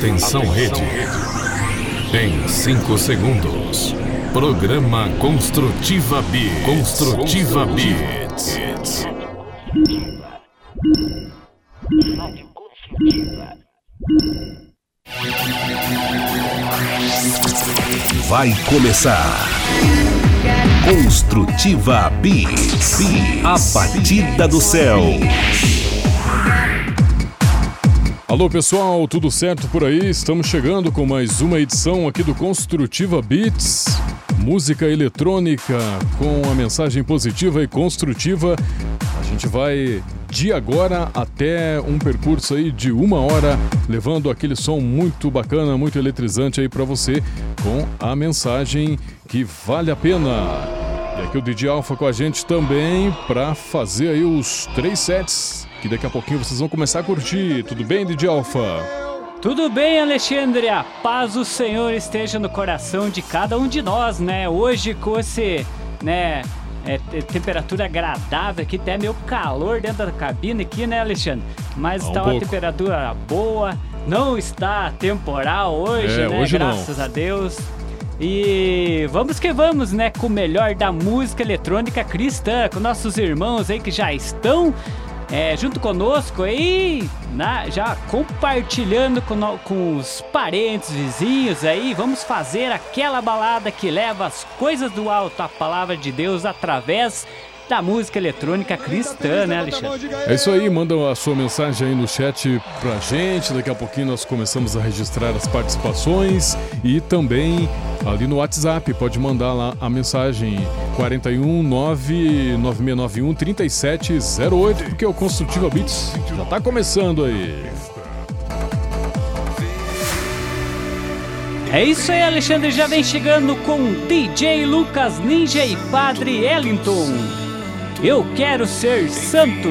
Atenção rede. Em 5 segundos. Programa Construtiva B. Construtiva B. Vai começar. Construtiva B. A batida do céu. Alô pessoal, tudo certo por aí? Estamos chegando com mais uma edição aqui do Construtiva Beats, música eletrônica com a mensagem positiva e construtiva. A gente vai de agora até um percurso aí de uma hora, levando aquele som muito bacana, muito eletrizante aí para você, com a mensagem que vale a pena. E aqui o DJ Alpha com a gente também para fazer aí os três sets que daqui a pouquinho vocês vão começar a curtir. Tudo bem, DJ Alfa? Tudo bem, Alexandre? A paz do Senhor esteja no coração de cada um de nós, né? Hoje com esse, né, é, temperatura agradável aqui, até meio calor dentro da cabine aqui, né, Alexandre? Mas está uma temperatura boa, não está temporal hoje, é, né? Hoje Graças não. a Deus. E vamos que vamos, né? Com o melhor da música eletrônica cristã, com nossos irmãos aí que já estão é, junto conosco aí, na, já compartilhando com, no, com os parentes, vizinhos aí. Vamos fazer aquela balada que leva as coisas do alto, a palavra de Deus, através da música eletrônica cristã, né, Alexandre? É isso aí, manda a sua mensagem aí no chat pra gente. Daqui a pouquinho nós começamos a registrar as participações e também ali no WhatsApp, pode mandar lá a mensagem 41 99691 3708, porque o Construtiva Beats já tá começando aí. É isso aí, Alexandre já vem chegando com DJ Lucas Ninja e Padre Ellington. Eu quero ser santo.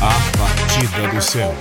A Partida do Céu.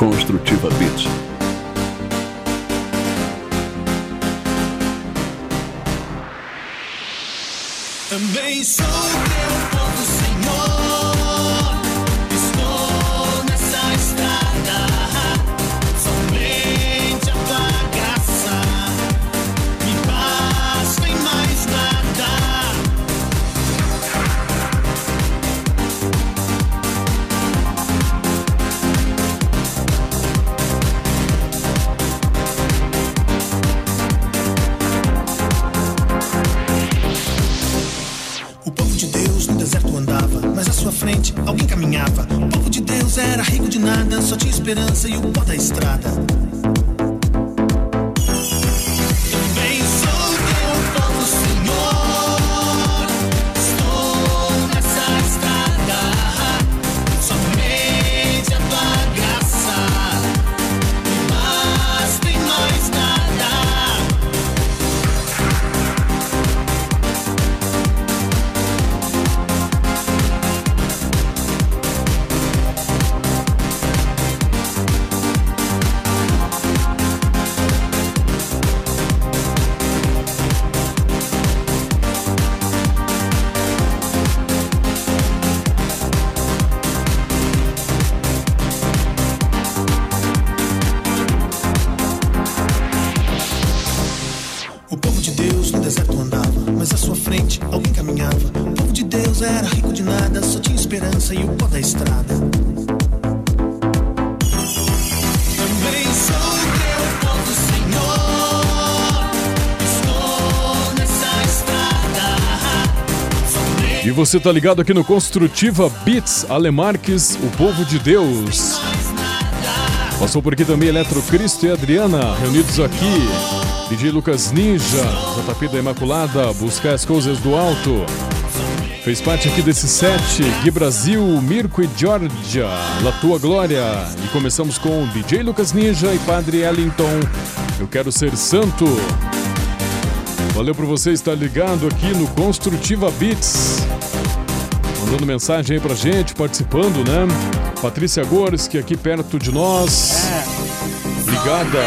Construtiva Beats. Esperança e o pó da estrada. E você tá ligado aqui no Construtiva Beats, Alemarques, o povo de Deus. Passou por aqui também Eletrocristo e Adriana, reunidos aqui. DJ Lucas Ninja, JP da Imaculada, Buscar as Coisas do Alto. Fez parte aqui desse set, Gui Brasil, Mirko e Georgia, La Tua Glória. E começamos com DJ Lucas Ninja e Padre Ellington, Eu Quero Ser Santo. Valeu por você estar ligado aqui no Construtiva Beats. Mandando mensagem aí pra gente, participando, né? Patrícia Gorski aqui perto de nós. Ligada.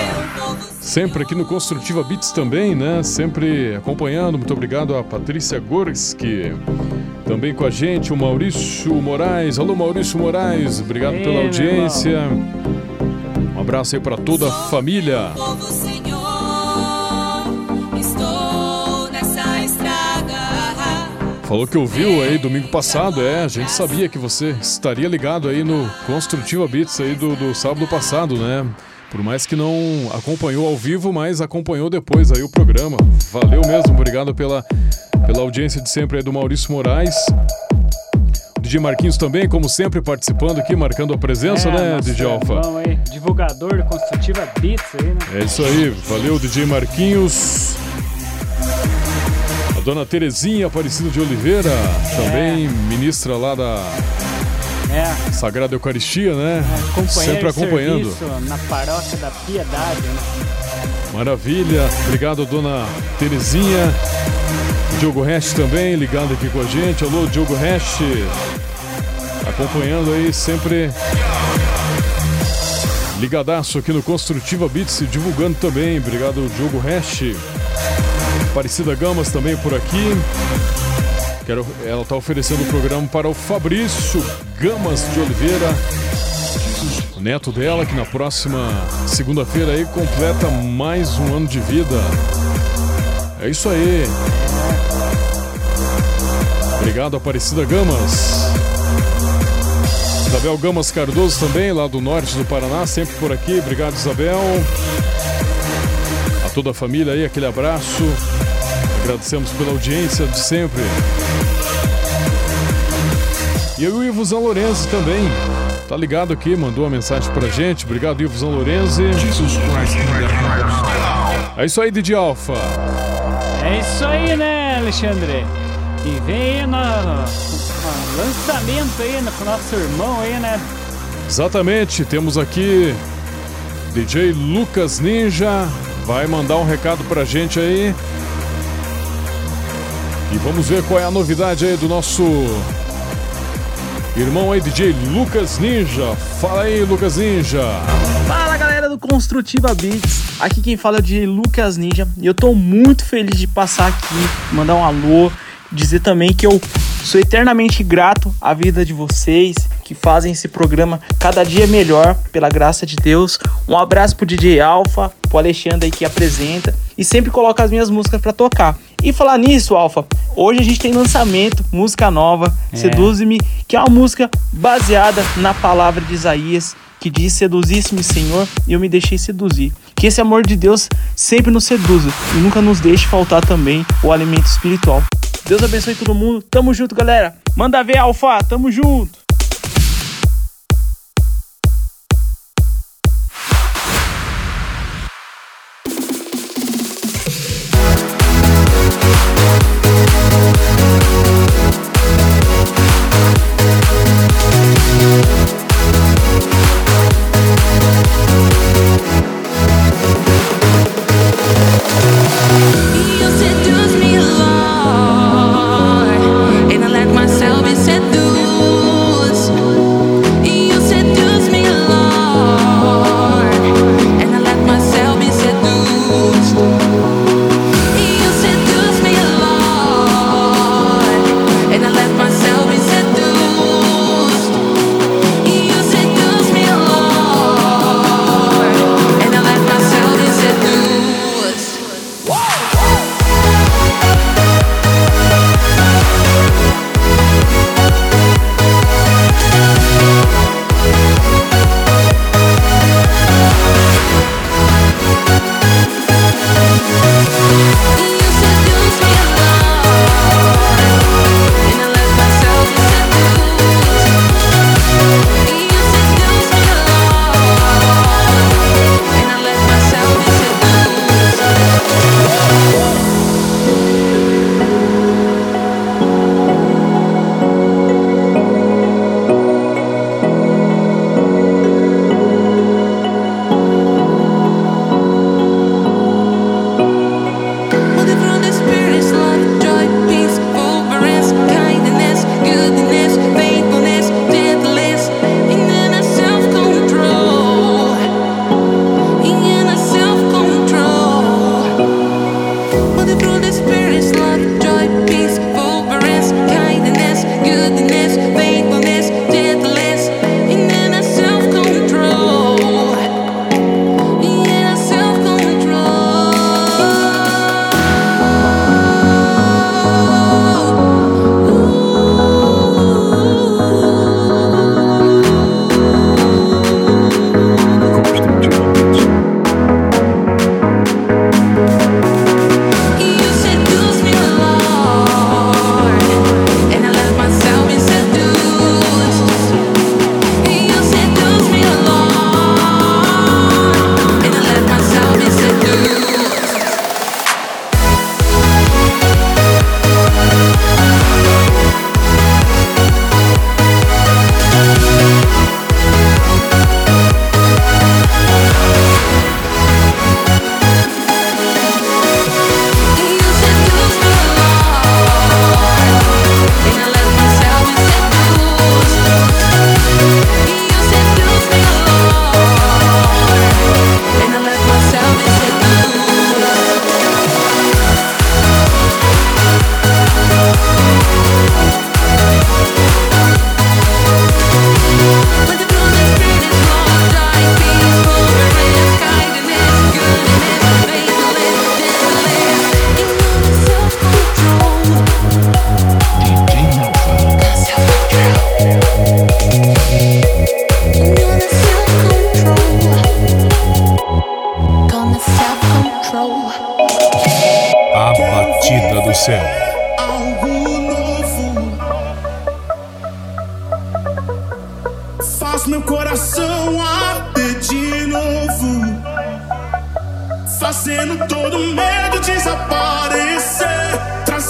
Sempre aqui no Construtiva Beats também, né? Sempre acompanhando. Muito obrigado a Patrícia Gorski. Também com a gente o Maurício Moraes. Alô, Maurício Moraes. Obrigado Ei, pela audiência. Um abraço aí pra toda a família. Falou que ouviu aí domingo passado, é. A gente sabia que você estaria ligado aí no Construtiva Beats aí do, do sábado passado, né? Por mais que não acompanhou ao vivo, mas acompanhou depois aí o programa. Valeu mesmo, obrigado pela, pela audiência de sempre aí do Maurício Moraes. O DJ Marquinhos também, como sempre, participando aqui, marcando a presença, né, É, nosso DJ Alfa? irmão aí, divulgador do Construtiva Beats aí, né? É isso aí, valeu DJ Marquinhos. Dona Terezinha Aparecida de Oliveira, também ministra lá da É, Sagrada Eucaristia, né? companheiro Sempre acompanhando. na paróquia da Piedade, né? Maravilha, obrigado dona Terezinha. Diogo Hash também ligado aqui com a gente. Alô, Diogo Hash. Acompanhando aí sempre ligadaço aqui no Construtiva Beats, divulgando também. Obrigado, Diogo Hash. Aparecida Gamas também por aqui. Quero, ela está oferecendo o programa para o Fabrício Gamas de Oliveira, o neto dela, que na próxima segunda-feira aí completa mais um ano de vida. É isso aí. Obrigado, Aparecida Gamas. Isabel Gamas Cardoso também, lá do norte do Paraná, sempre por aqui. Obrigado, Isabel. A toda a família aí, aquele abraço. Agradecemos pela audiência de sempre. E o Ivo Zan Lorenzi também. Tá ligado aqui, mandou uma mensagem pra gente. Obrigado, Ivo Zan Lorenzi. É isso aí, Didi Alfa. É isso aí, né, Alexandre? E vem aí no, no lançamento aí no, com o nosso irmão aí, né? Exatamente, temos aqui DJ Lucas Ninja. Vai mandar um recado pra gente aí. E vamos ver qual é a novidade aí do nosso irmão aí DJ Lucas Ninja. Fala aí, Lucas Ninja. Fala galera do Construtiva Beats, aqui quem fala é o DJ Lucas Ninja e eu tô muito feliz de passar aqui, mandar um alô, dizer também que eu sou eternamente grato à vida de vocês que fazem esse programa cada dia melhor, pela graça de Deus. Um abraço pro DJ Alfa, pro Alexandre aí que apresenta e sempre coloca as minhas músicas para tocar. E falar nisso, Alfa, hoje a gente tem lançamento, música nova, É. Seduze-me, que é uma música baseada na palavra de Isaías, que diz: Seduzisse-me, Senhor, e eu me deixei seduzir. Que esse amor de Deus sempre nos seduza e nunca nos deixe faltar também o alimento espiritual. Deus abençoe todo mundo. Tamo junto, galera. Manda ver, Alfa. Tamo junto.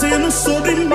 Trazendo sobre mim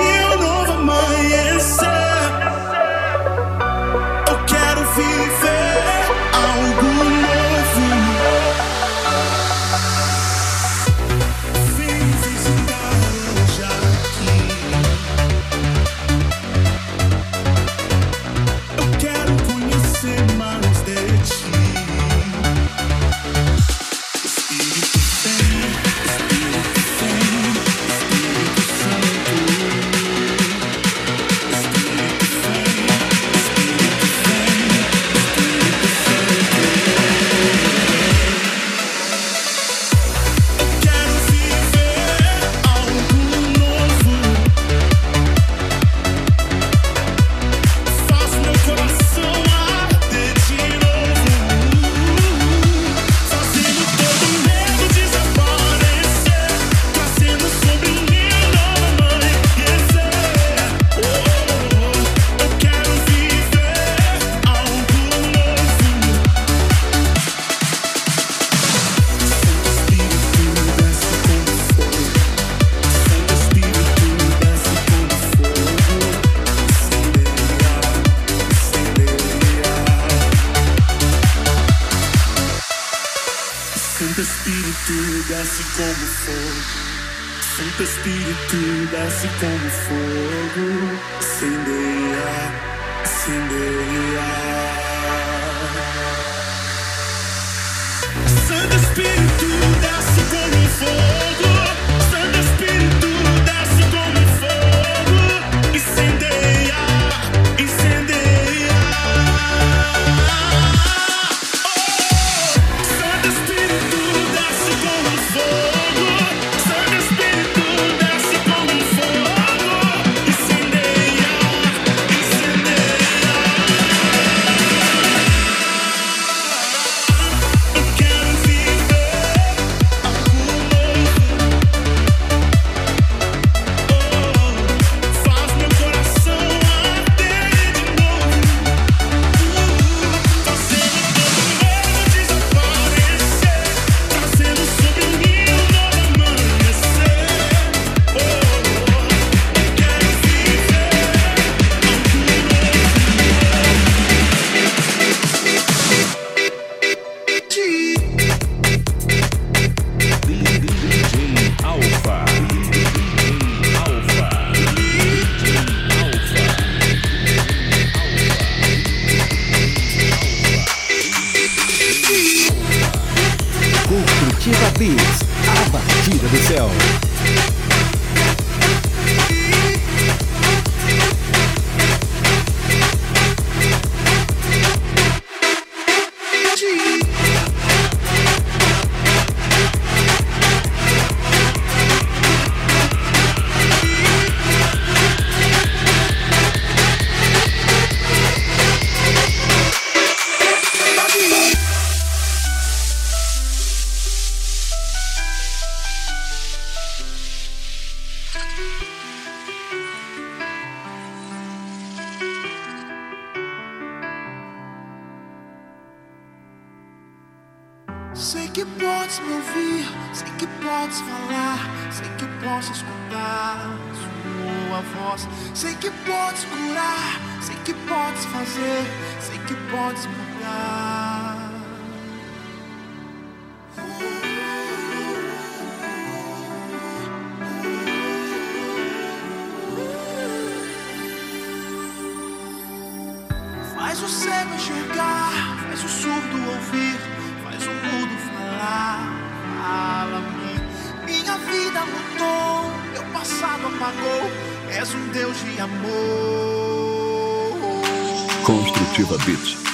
Faz o cego enxergar, faz o surdo ouvir, faz o mudo falar. Fala-me. Minha vida mudou, meu passado apagou. És um Deus de amor. Construtiva Beats.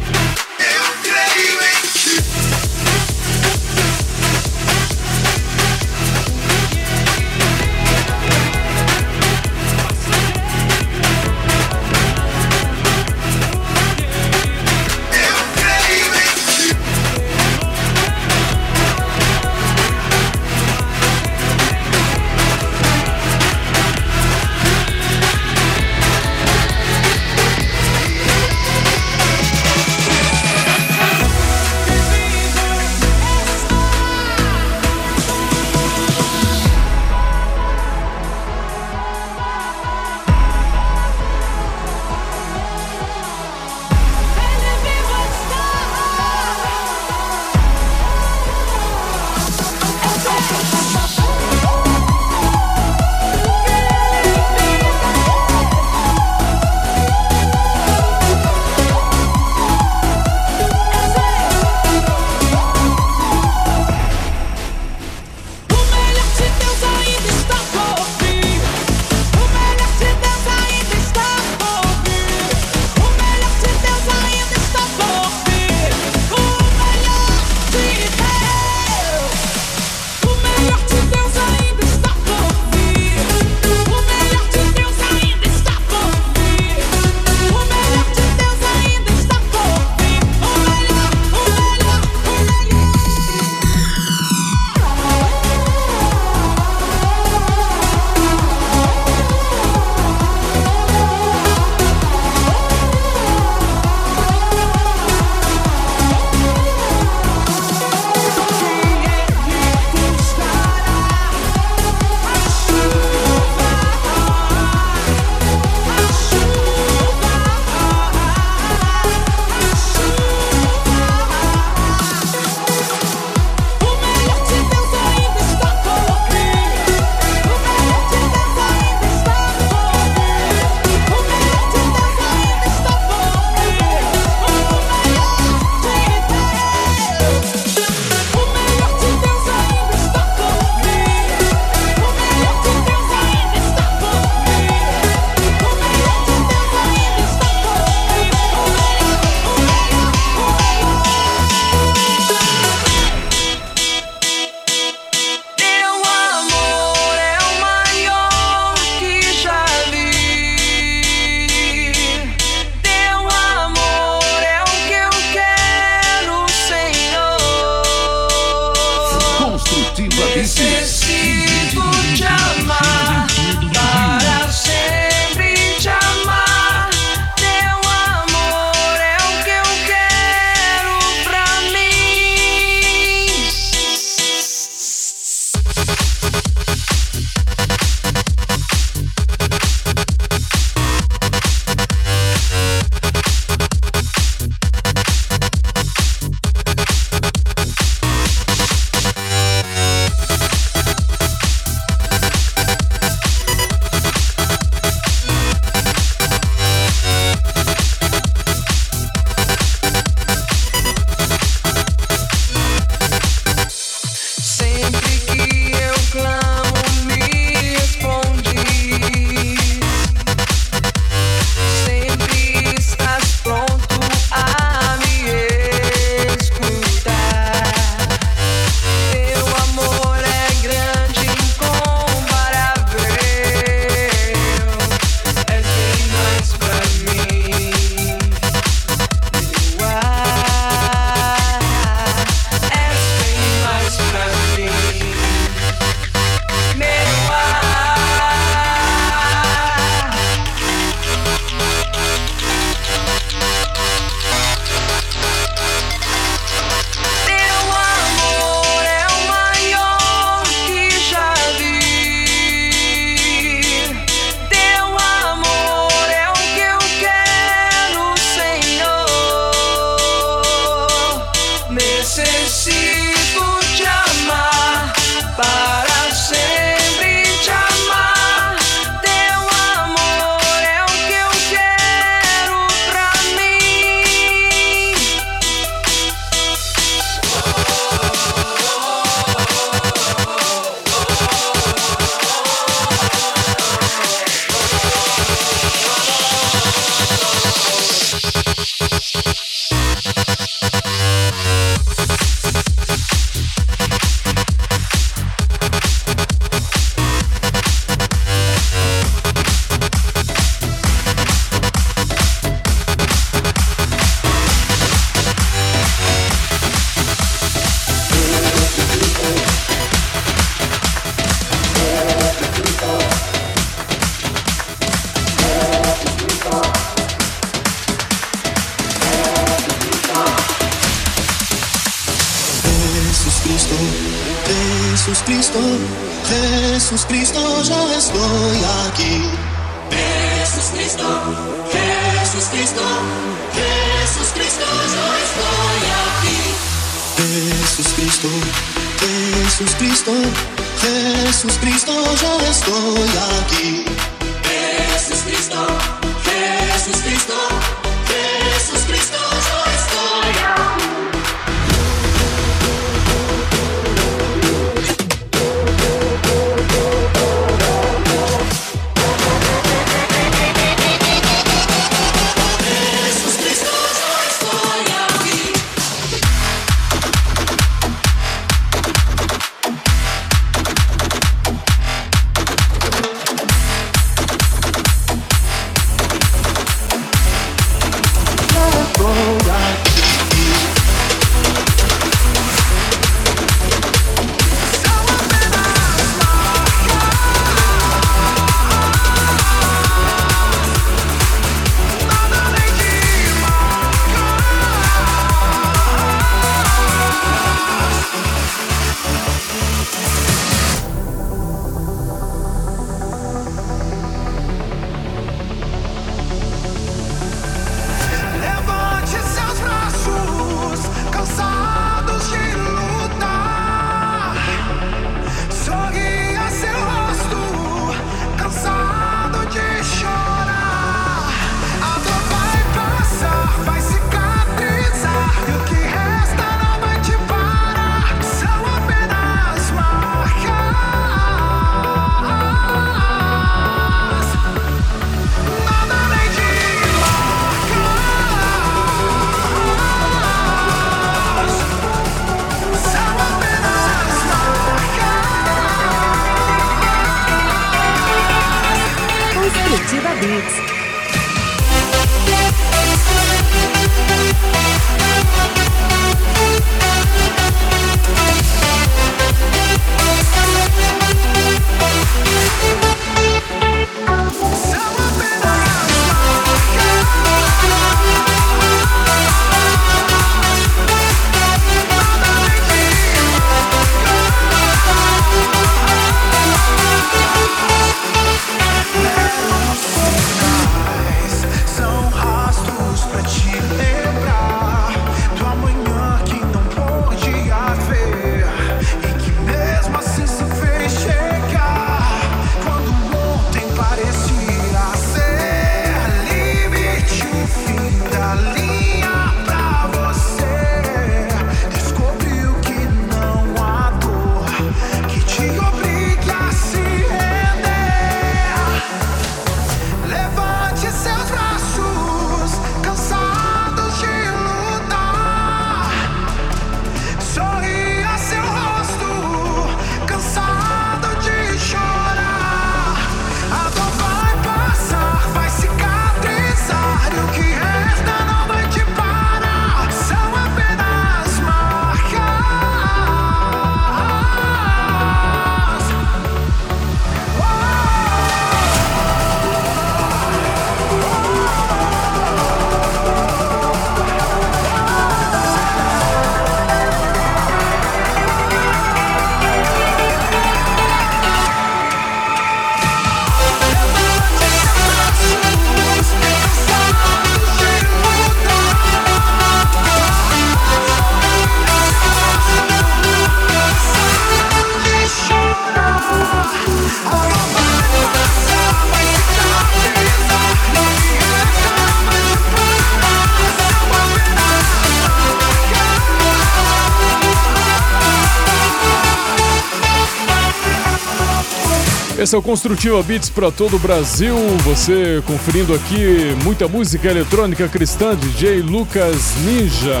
Esse é o Construtiva Beats para todo o Brasil. Você conferindo aqui muita música eletrônica cristã, DJ Lucas Ninja.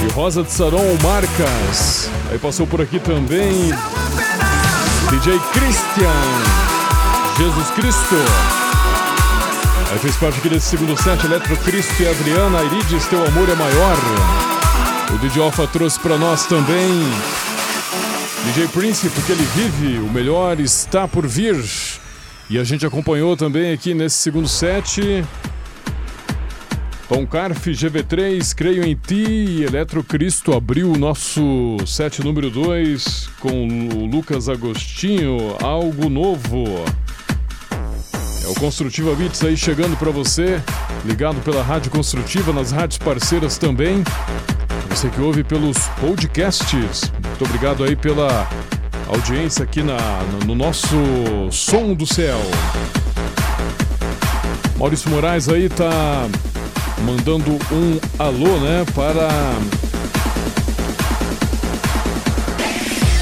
E Rosa de Saron Marcas. Aí passou por aqui também DJ Christian. Jesus Cristo. Aí fez parte aqui desse segundo set, Eletro Cristo e Adriana Irides, Teu Amor é Maior. O DJ Alfa trouxe para nós também DJ Prince, porque ele vive, o melhor está por vir. E a gente acompanhou também aqui nesse segundo set. Tom Carf, GV3, Creio em Ti e Eletro Cristo abriu o nosso set número 2 com o Lucas Agostinho, algo novo. É o Construtiva Beats aí chegando para você, ligado pela Rádio Construtiva, nas rádios parceiras também. Você que ouve pelos podcasts obrigado aí pela audiência aqui na, no, no nosso Som do Céu. Maurício Moraes aí tá mandando um alô, né, para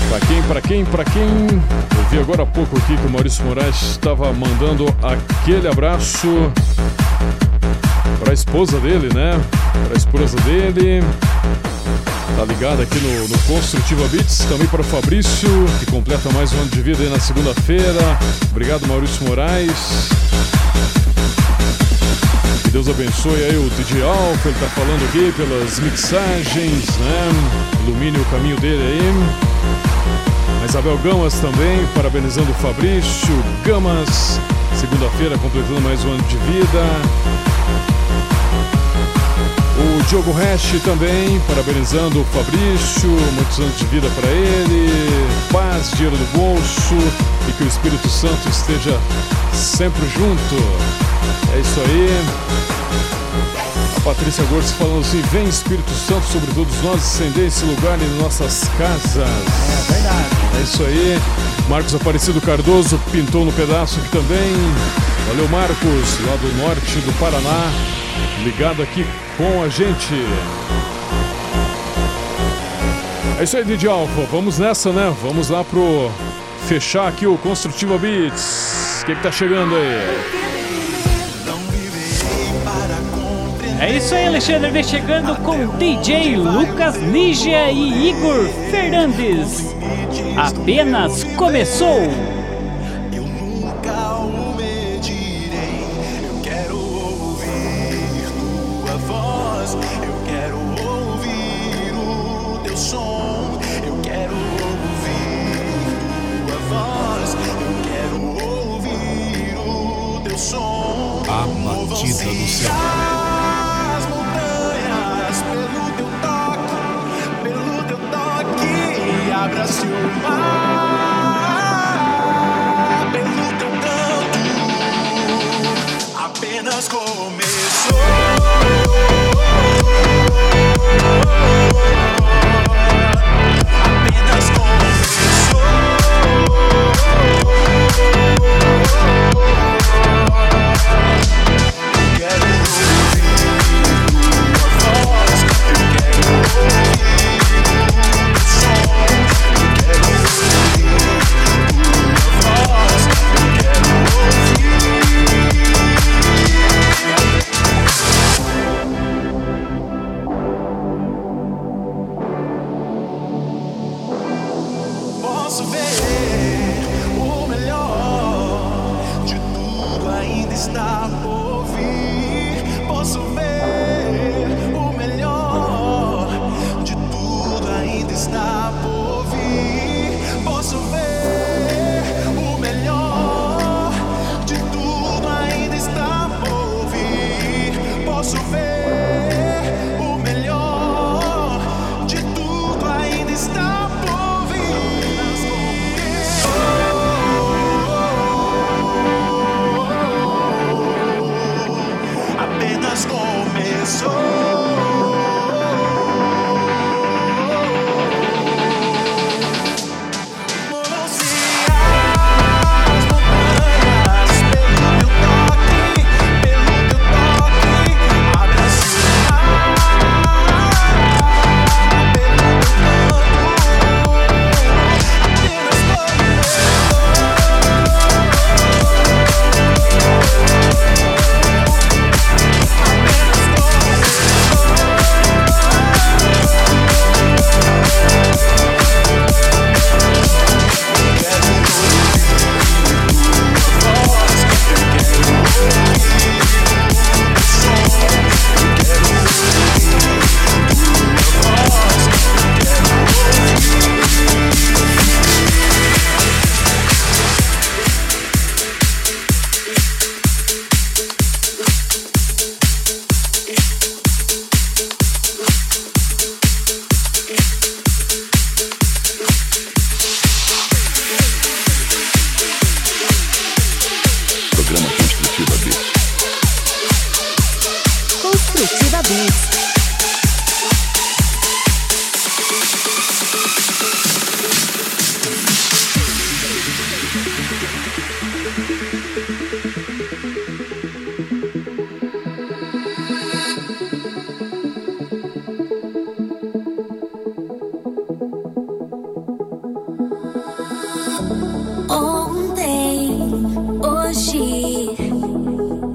Para quem, para quem, para quem? Eu vi agora há pouco aqui que o Maurício Moraes estava mandando aquele abraço para a esposa dele, né? Para a esposa dele. Tá ligado aqui no, no Construtiva Beats, também para o Fabrício, que completa mais um ano de vida aí na segunda-feira. Obrigado, Maurício Moraes. Que Deus abençoe aí o DJ Alfa, ele tá falando aqui pelas mixagens, né? Ilumine o caminho dele aí. A Isabel Gamas também, parabenizando o Fabrício Gamas, segunda-feira completando mais um ano de vida. O Diogo Hash também, parabenizando o Fabrício, muitos anos de vida para ele, paz, dinheiro no bolso e que o Espírito Santo esteja sempre junto. É isso aí. A Patrícia Gorsi falando assim: Vem Espírito Santo sobre todos nós, acender esse lugar em nossas casas. É verdade. É isso aí. Marcos Aparecido Cardoso pintou no pedaço aqui também. Valeu, Marcos, lá do norte do Paraná, ligado aqui com a gente. É isso aí, DJ Alfa. Vamos nessa, né? Vamos lá pro fechar aqui o Construtiva Beats. O que, que tá chegando aí? É isso aí, Alexandre. Vem chegando com DJ Lucas Nígia e Igor Fernandes. Apenas começou.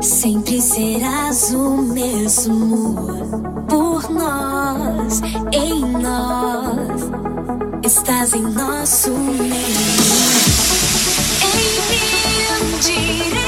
Sempre serás o mesmo por nós, em nós, estás em nosso meio. Em mim.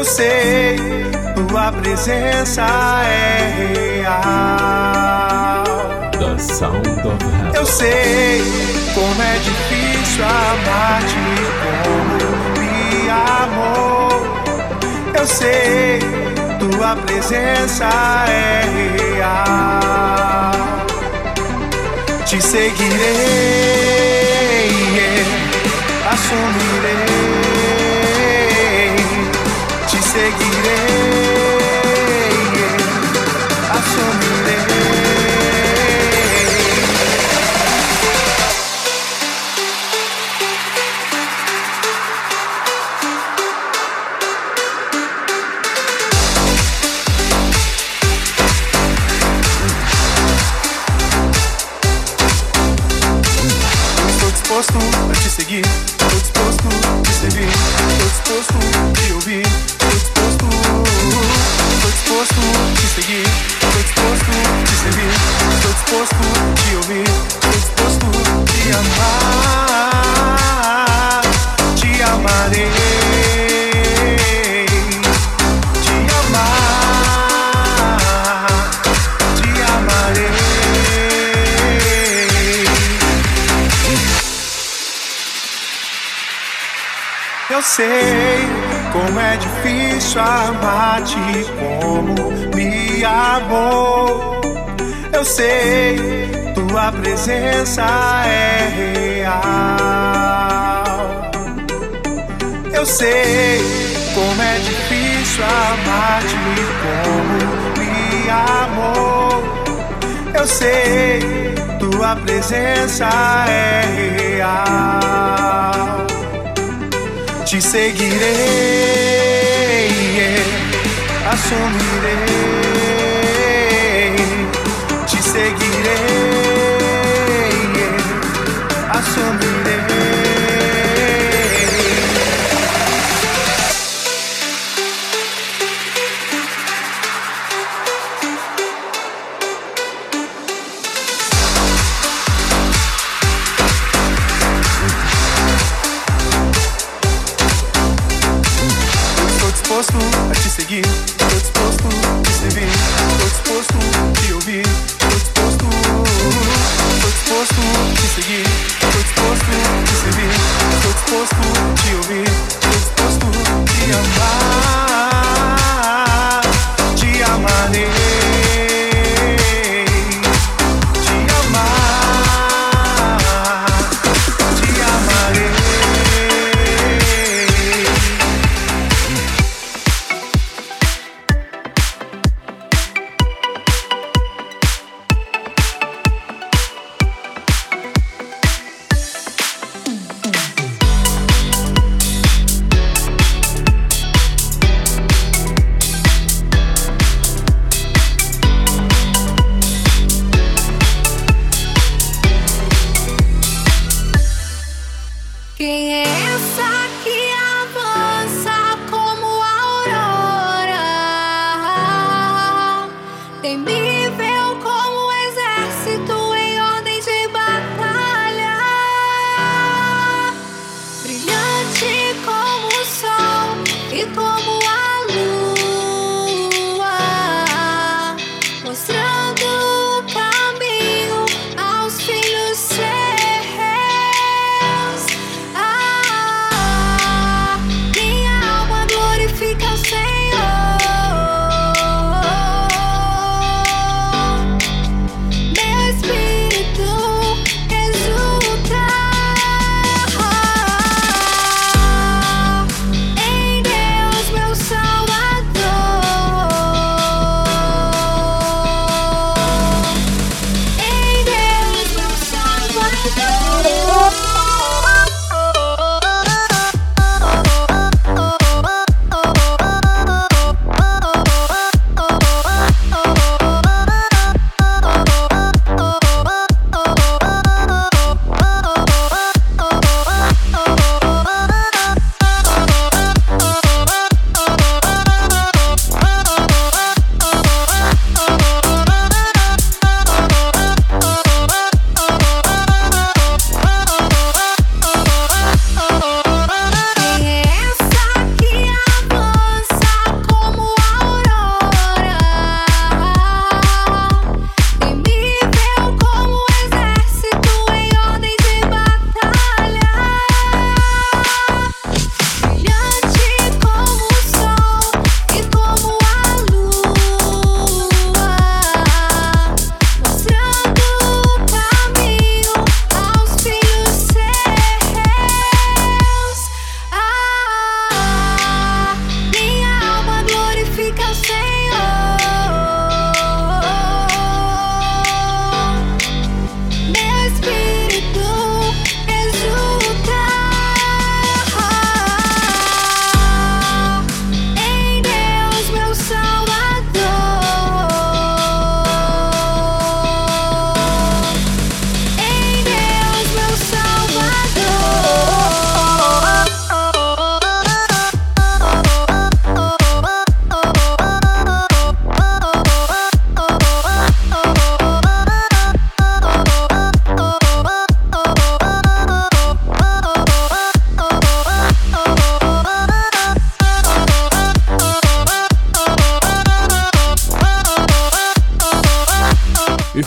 Eu sei, tua presença é real. The Sound of Heaven. Eu sei como é difícil amar-te como me amou. Eu sei, tua presença é real. Te seguirei, assumirei, te difícil amar-te como me amou. Eu sei, tua presença é real. Eu sei como é difícil amar-te como me amou. Eu sei, tua presença é real te seguirei, assumirei,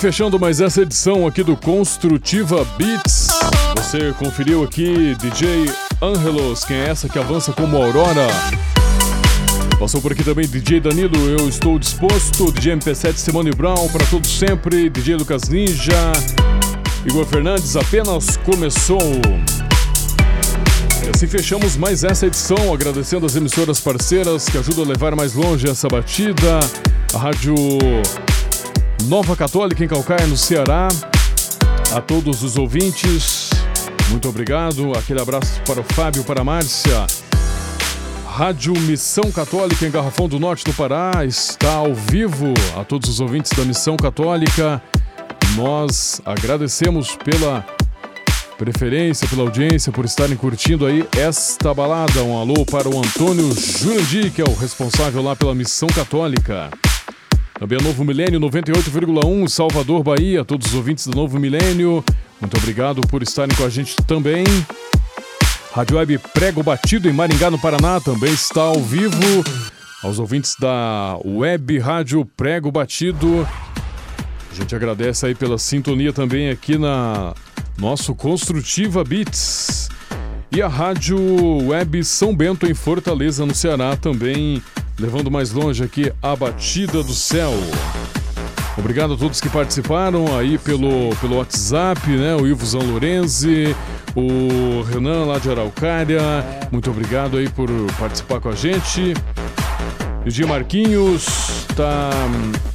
fechando mais essa edição aqui do Construtiva Beats, você conferiu aqui DJ Angelos, quem é essa que avança como Aurora. Passou por aqui também DJ Danilo, eu estou disposto, DJ MP7 Simone Brown, para todos sempre, DJ Lucas Ninja, Igor Fernandes, apenas começou. E assim fechamos mais essa edição, agradecendo as emissoras parceiras que ajudam a levar mais longe essa batida, a Rádio Nova Católica em Calcaia, no Ceará. A todos os ouvintes, muito obrigado. Aquele abraço para o Fábio, para a Márcia. Rádio Missão Católica em Garrafão do Norte do Pará está ao vivo. A todos os ouvintes da Missão Católica, nós agradecemos pela preferência, pela audiência, por estarem curtindo aí esta balada. Um alô para o Antônio Jurandir, que é o responsável lá pela Missão Católica. Também a Novo Milênio 98,1 Salvador, Bahia. Todos os ouvintes do Novo Milênio, muito obrigado por estarem com a gente também. Rádio Web Prego Batido em Maringá, no Paraná, também está ao vivo. Aos ouvintes da Web Rádio Prego Batido, a gente agradece aí pela sintonia também aqui na nosso Construtiva Beats. E a Rádio Web São Bento em Fortaleza, no Ceará, também levando mais longe aqui a batida do céu. Obrigado a todos que participaram aí pelo, pelo WhatsApp, né? O Ivo Zan Lorenzi, o Renan lá de Araucária. Muito obrigado aí por participar com a gente. DJ Marquinhos tá hum,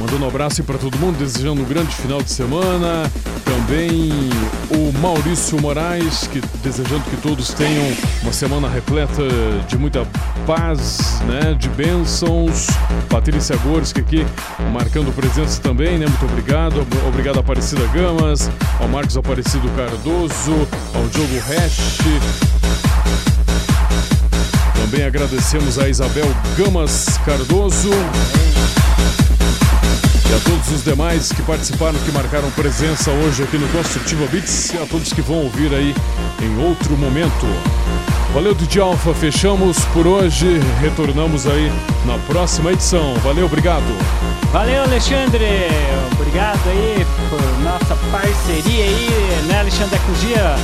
mandando um abraço para todo mundo, desejando um grande final de semana. Também o Maurício Moraes, que desejando que todos tenham uma semana repleta de muita paz, né, de bênçãos. Patrícia Gorski aqui marcando presença também, né? Muito obrigado. Obrigado a Aparecida Gamas, ao Marcos Aparecido Cardoso, ao Diogo Resch. Também agradecemos a Isabel Gamas Cardoso. E a todos os demais que participaram, que marcaram presença hoje aqui no Construtiva Beats e a todos que vão ouvir aí em outro momento. Valeu, DJ Alfa. Fechamos por hoje. Retornamos aí na próxima edição. Valeu, obrigado. Valeu, Alexandre. Obrigado aí por nossa parceria aí, né, Alexandre? Dia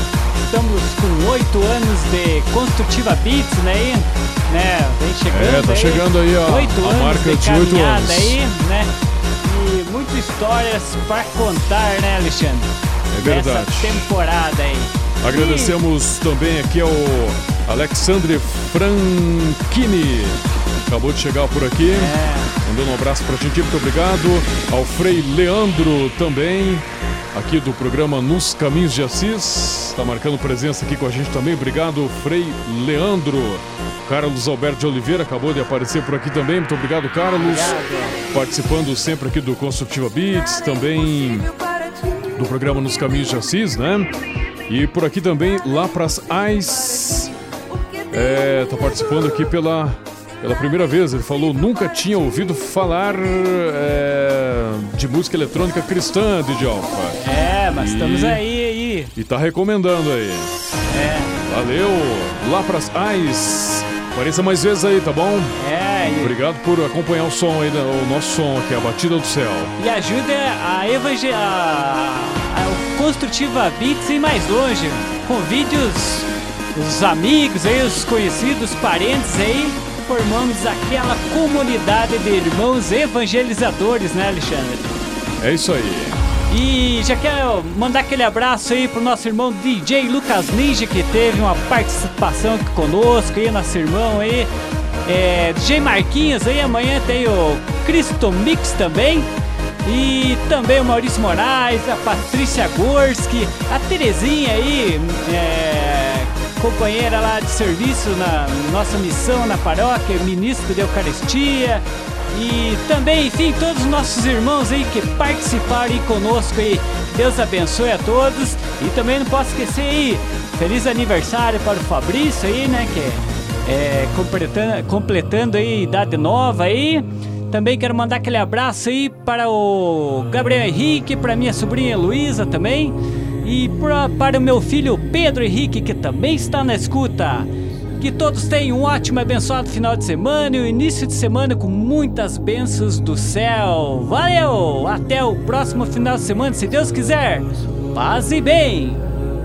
estamos com oito anos de Construtiva Beats, né? Né? Vem chegando É, tá aí. chegando aí a- Oito a anos marca de oito caminhada anos. aí, né? E muitas histórias para contar, né, Alexandre? É verdade. Nessa temporada aí. Agradecemos também aqui ao Alexandre Franchini. Acabou de chegar por aqui. Mandando um abraço pra gente, muito obrigado. Ao Frei Leandro também, aqui do programa Nos Caminhos de Assis. Está marcando presença aqui com a gente também. Obrigado, Frei Leandro. Carlos Alberto de Oliveira acabou de aparecer por aqui também. Muito obrigado, Carlos. Participando sempre aqui do Construtiva Beats, também do programa Nos Caminhos de Assis, né? E por aqui também, lá pras Ais, é, tá participando aqui pela, pela primeira vez. Ele falou, nunca tinha ouvido falar é, de música eletrônica cristã, DJ Alfa. É, mas E- estamos aí, aí. E tá recomendando aí. É, Valeu, lá pras Ais. Apareça mais vezes aí, tá bom? é. E, Obrigado por acompanhar o som aí, né, o nosso som aqui, a batida do céu. e ajuda a evangelizar. A, Construtiva Beats ir mais longe. Convide os, os amigos aí, os conhecidos, parentes aí. Formamos aquela comunidade de irmãos evangelizadores, né, Alexandre? É isso aí. E já quero mandar aquele abraço aí pro nosso irmão DJ Lucas Ninja, que teve uma participação aqui conosco aí, nosso irmão aí. É, DJ Marquinhos aí, amanhã tem o Cristo Mix também. E também o Maurício Moraes, a Patrícia Gorski, a Terezinha aí, é, companheira lá de serviço na nossa missão na paróquia, ministro de Eucaristia. E também, enfim, todos os nossos irmãos aí que participaram aí conosco aí. Deus abençoe a todos. E também não posso esquecer aí, feliz aniversário para o Fabrício aí, né? Que é completando, completando aí idade nova aí. Também quero mandar aquele abraço aí para o Gabriel Henrique, para minha sobrinha Luísa também. E pra, para o meu filho Pedro Henrique, que também está na escuta. Que todos tenham um ótimo e abençoado final de semana e um início de semana com muitas bênçãos do céu. Valeu! Até o próximo final de semana, se Deus quiser. Paz e bem!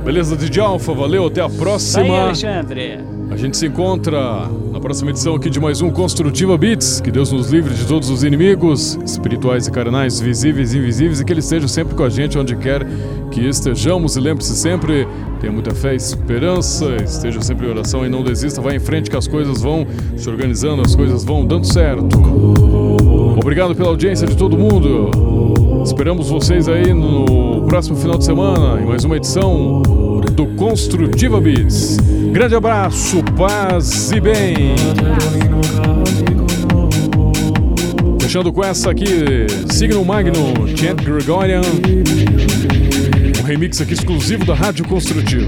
Beleza, DJ Alfa, valeu, até a Isso aí, próxima. Alexandre. A gente se encontra na próxima edição aqui de mais um Construtiva Beats. Que Deus nos livre de todos os inimigos, espirituais e carnais, visíveis e invisíveis, e que Ele esteja sempre com a gente onde quer que estejamos. E lembre-se sempre, tenha muita fé e esperança, esteja sempre em oração e não desista. Vá em frente que as coisas vão se organizando, as coisas vão dando certo. Obrigado pela audiência de todo mundo. Esperamos vocês aí no próximo final de semana em mais uma edição do Construtiva Beats. Grande abraço, paz e bem. Fechando com essa aqui, Signum Magnum, Chant Gregorian. Um remix aqui exclusivo da Rádio Construtiva.